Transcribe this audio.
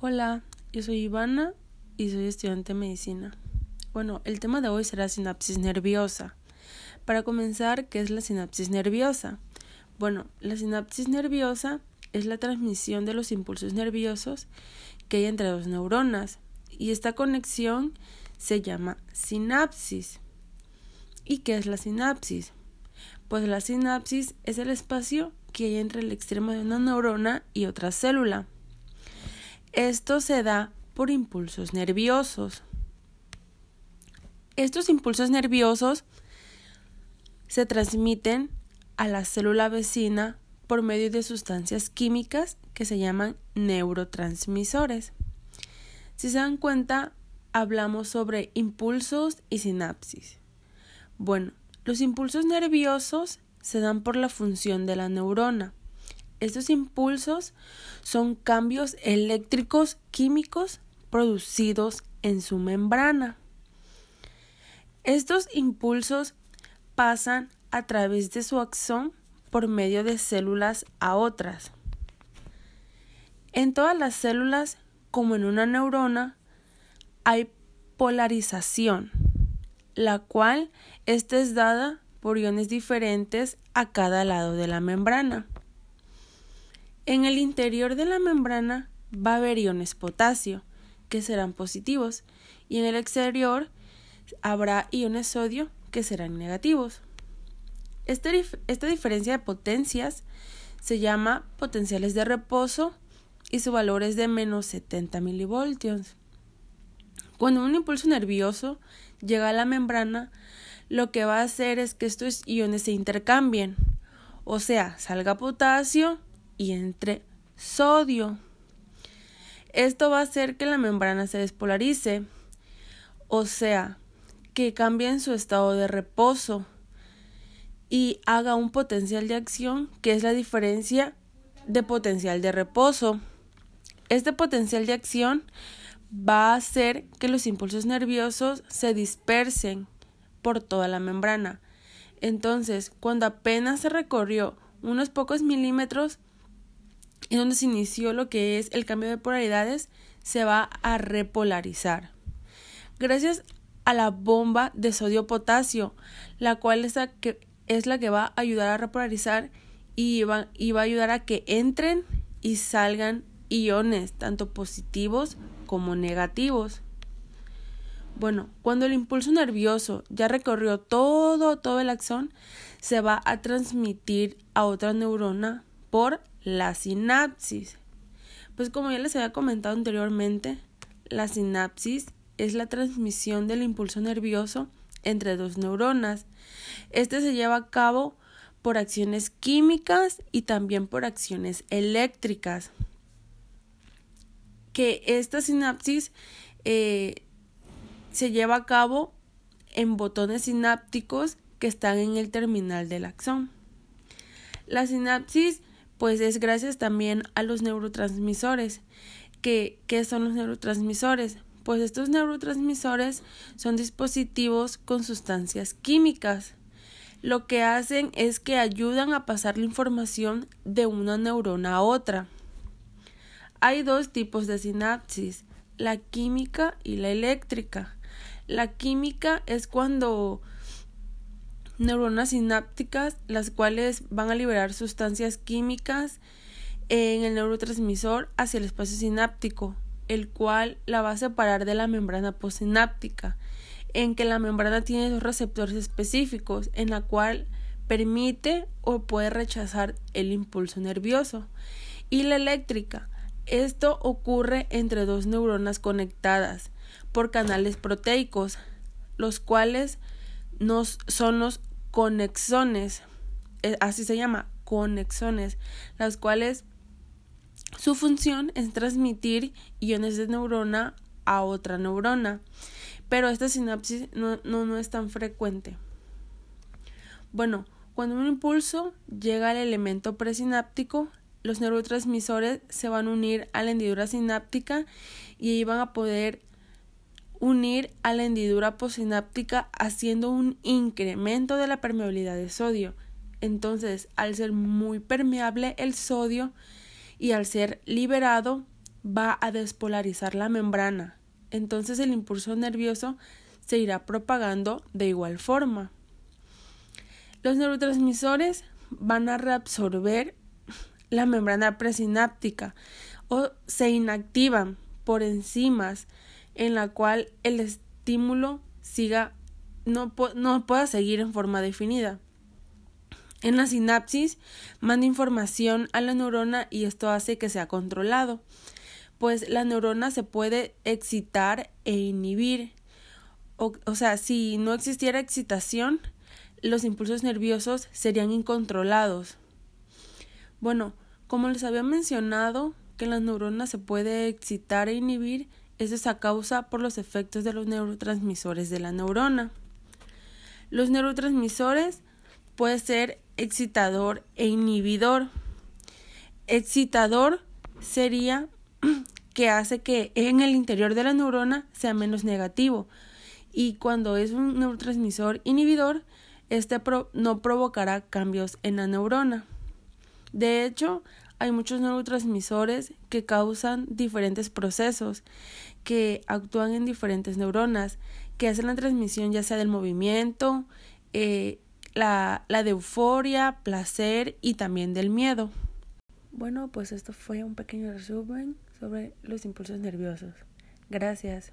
Hola, yo soy Ivana y soy estudiante de medicina. Bueno, el tema de hoy será sinapsis nerviosa. Para comenzar, ¿qué es la sinapsis nerviosa? Bueno, la sinapsis nerviosa es la transmisión de los impulsos nerviosos que hay entre dos neuronas y esta conexión se llama sinapsis. ¿Y qué es la sinapsis? Pues la sinapsis es el espacio que hay entre el extremo de una neurona y otra célula. Esto se da por impulsos nerviosos. Estos impulsos nerviosos se transmiten a la célula vecina por medio de sustancias químicas que se llaman neurotransmisores. Si se dan cuenta, hablamos sobre impulsos y sinapsis. Bueno, los impulsos nerviosos se dan por la función de la neurona. Estos impulsos son cambios eléctricos químicos producidos en su membrana. Estos impulsos pasan a través de su axón por medio de células a otras. En todas las células, como en una neurona, hay polarización, la cual esta es dada por iones diferentes a cada lado de la membrana. En el interior de la membrana va a haber iones potasio, que serán positivos, y en el exterior habrá iones sodio, que serán negativos. Este esta diferencia de potencias se llama potenciales de reposo y su valor es de menos 70 milivoltios. Cuando un impulso nervioso llega a la membrana, lo que va a hacer es que estos iones se intercambien, o sea, salga potasio y entre sodio. Esto va a hacer que la membrana se despolarice, o sea, que cambie en su estado de reposo y haga un potencial de acción que es la diferencia de potencial de reposo. Este potencial de acción va a hacer que los impulsos nerviosos se dispersen por toda la membrana. Entonces, cuando apenas se recorrió unos pocos milímetros, y donde se inició lo que es el cambio de polaridades, se va a repolarizar. Gracias a la bomba de sodio-potasio, la cual es la, que, es la que va a ayudar a repolarizar y va, y va a ayudar a que entren y salgan iones, tanto positivos como negativos. Bueno, cuando el impulso nervioso ya recorrió todo, todo el axón, se va a transmitir a otra neurona por la sinapsis. Pues como ya les había comentado anteriormente, la sinapsis es la transmisión del impulso nervioso entre dos neuronas. Este se lleva a cabo por acciones químicas y también por acciones eléctricas. Que esta sinapsis eh, se lleva a cabo en botones sinápticos que están en el terminal del axón. La sinapsis pues es gracias también a los neurotransmisores. ¿Qué, ¿Qué son los neurotransmisores? Pues estos neurotransmisores son dispositivos con sustancias químicas. Lo que hacen es que ayudan a pasar la información de una neurona a otra. Hay dos tipos de sinapsis, la química y la eléctrica. La química es cuando neuronas sinápticas, las cuales van a liberar sustancias químicas en el neurotransmisor hacia el espacio sináptico, el cual la va a separar de la membrana postsináptica, en que la membrana tiene dos receptores específicos, en la cual permite o puede rechazar el impulso nervioso. Y la eléctrica, esto ocurre entre dos neuronas conectadas por canales proteicos, los cuales nos, son los conexones, eh, así se llama, conexones, las cuales su función es transmitir iones de neurona a otra neurona, pero esta sinapsis no, no, no es tan frecuente. Bueno, cuando un impulso llega al elemento presináptico, los neurotransmisores se van a unir a la hendidura sináptica y ahí van a poder unir a la hendidura posináptica haciendo un incremento de la permeabilidad de sodio. Entonces, al ser muy permeable el sodio y al ser liberado, va a despolarizar la membrana. Entonces el impulso nervioso se irá propagando de igual forma. Los neurotransmisores van a reabsorber la membrana presináptica o se inactivan por enzimas en la cual el estímulo siga no, no pueda seguir en forma definida. En la sinapsis manda información a la neurona y esto hace que sea controlado, pues la neurona se puede excitar e inhibir. O, o sea, si no existiera excitación, los impulsos nerviosos serían incontrolados. Bueno, como les había mencionado, que la neurona se puede excitar e inhibir, eso es a causa por los efectos de los neurotransmisores de la neurona. Los neurotransmisores pueden ser excitador e inhibidor. Excitador sería que hace que en el interior de la neurona sea menos negativo y cuando es un neurotransmisor inhibidor este no provocará cambios en la neurona. De hecho, hay muchos neurotransmisores que causan diferentes procesos, que actúan en diferentes neuronas, que hacen la transmisión ya sea del movimiento, eh, la, la de euforia, placer y también del miedo. Bueno, pues esto fue un pequeño resumen sobre los impulsos nerviosos. Gracias.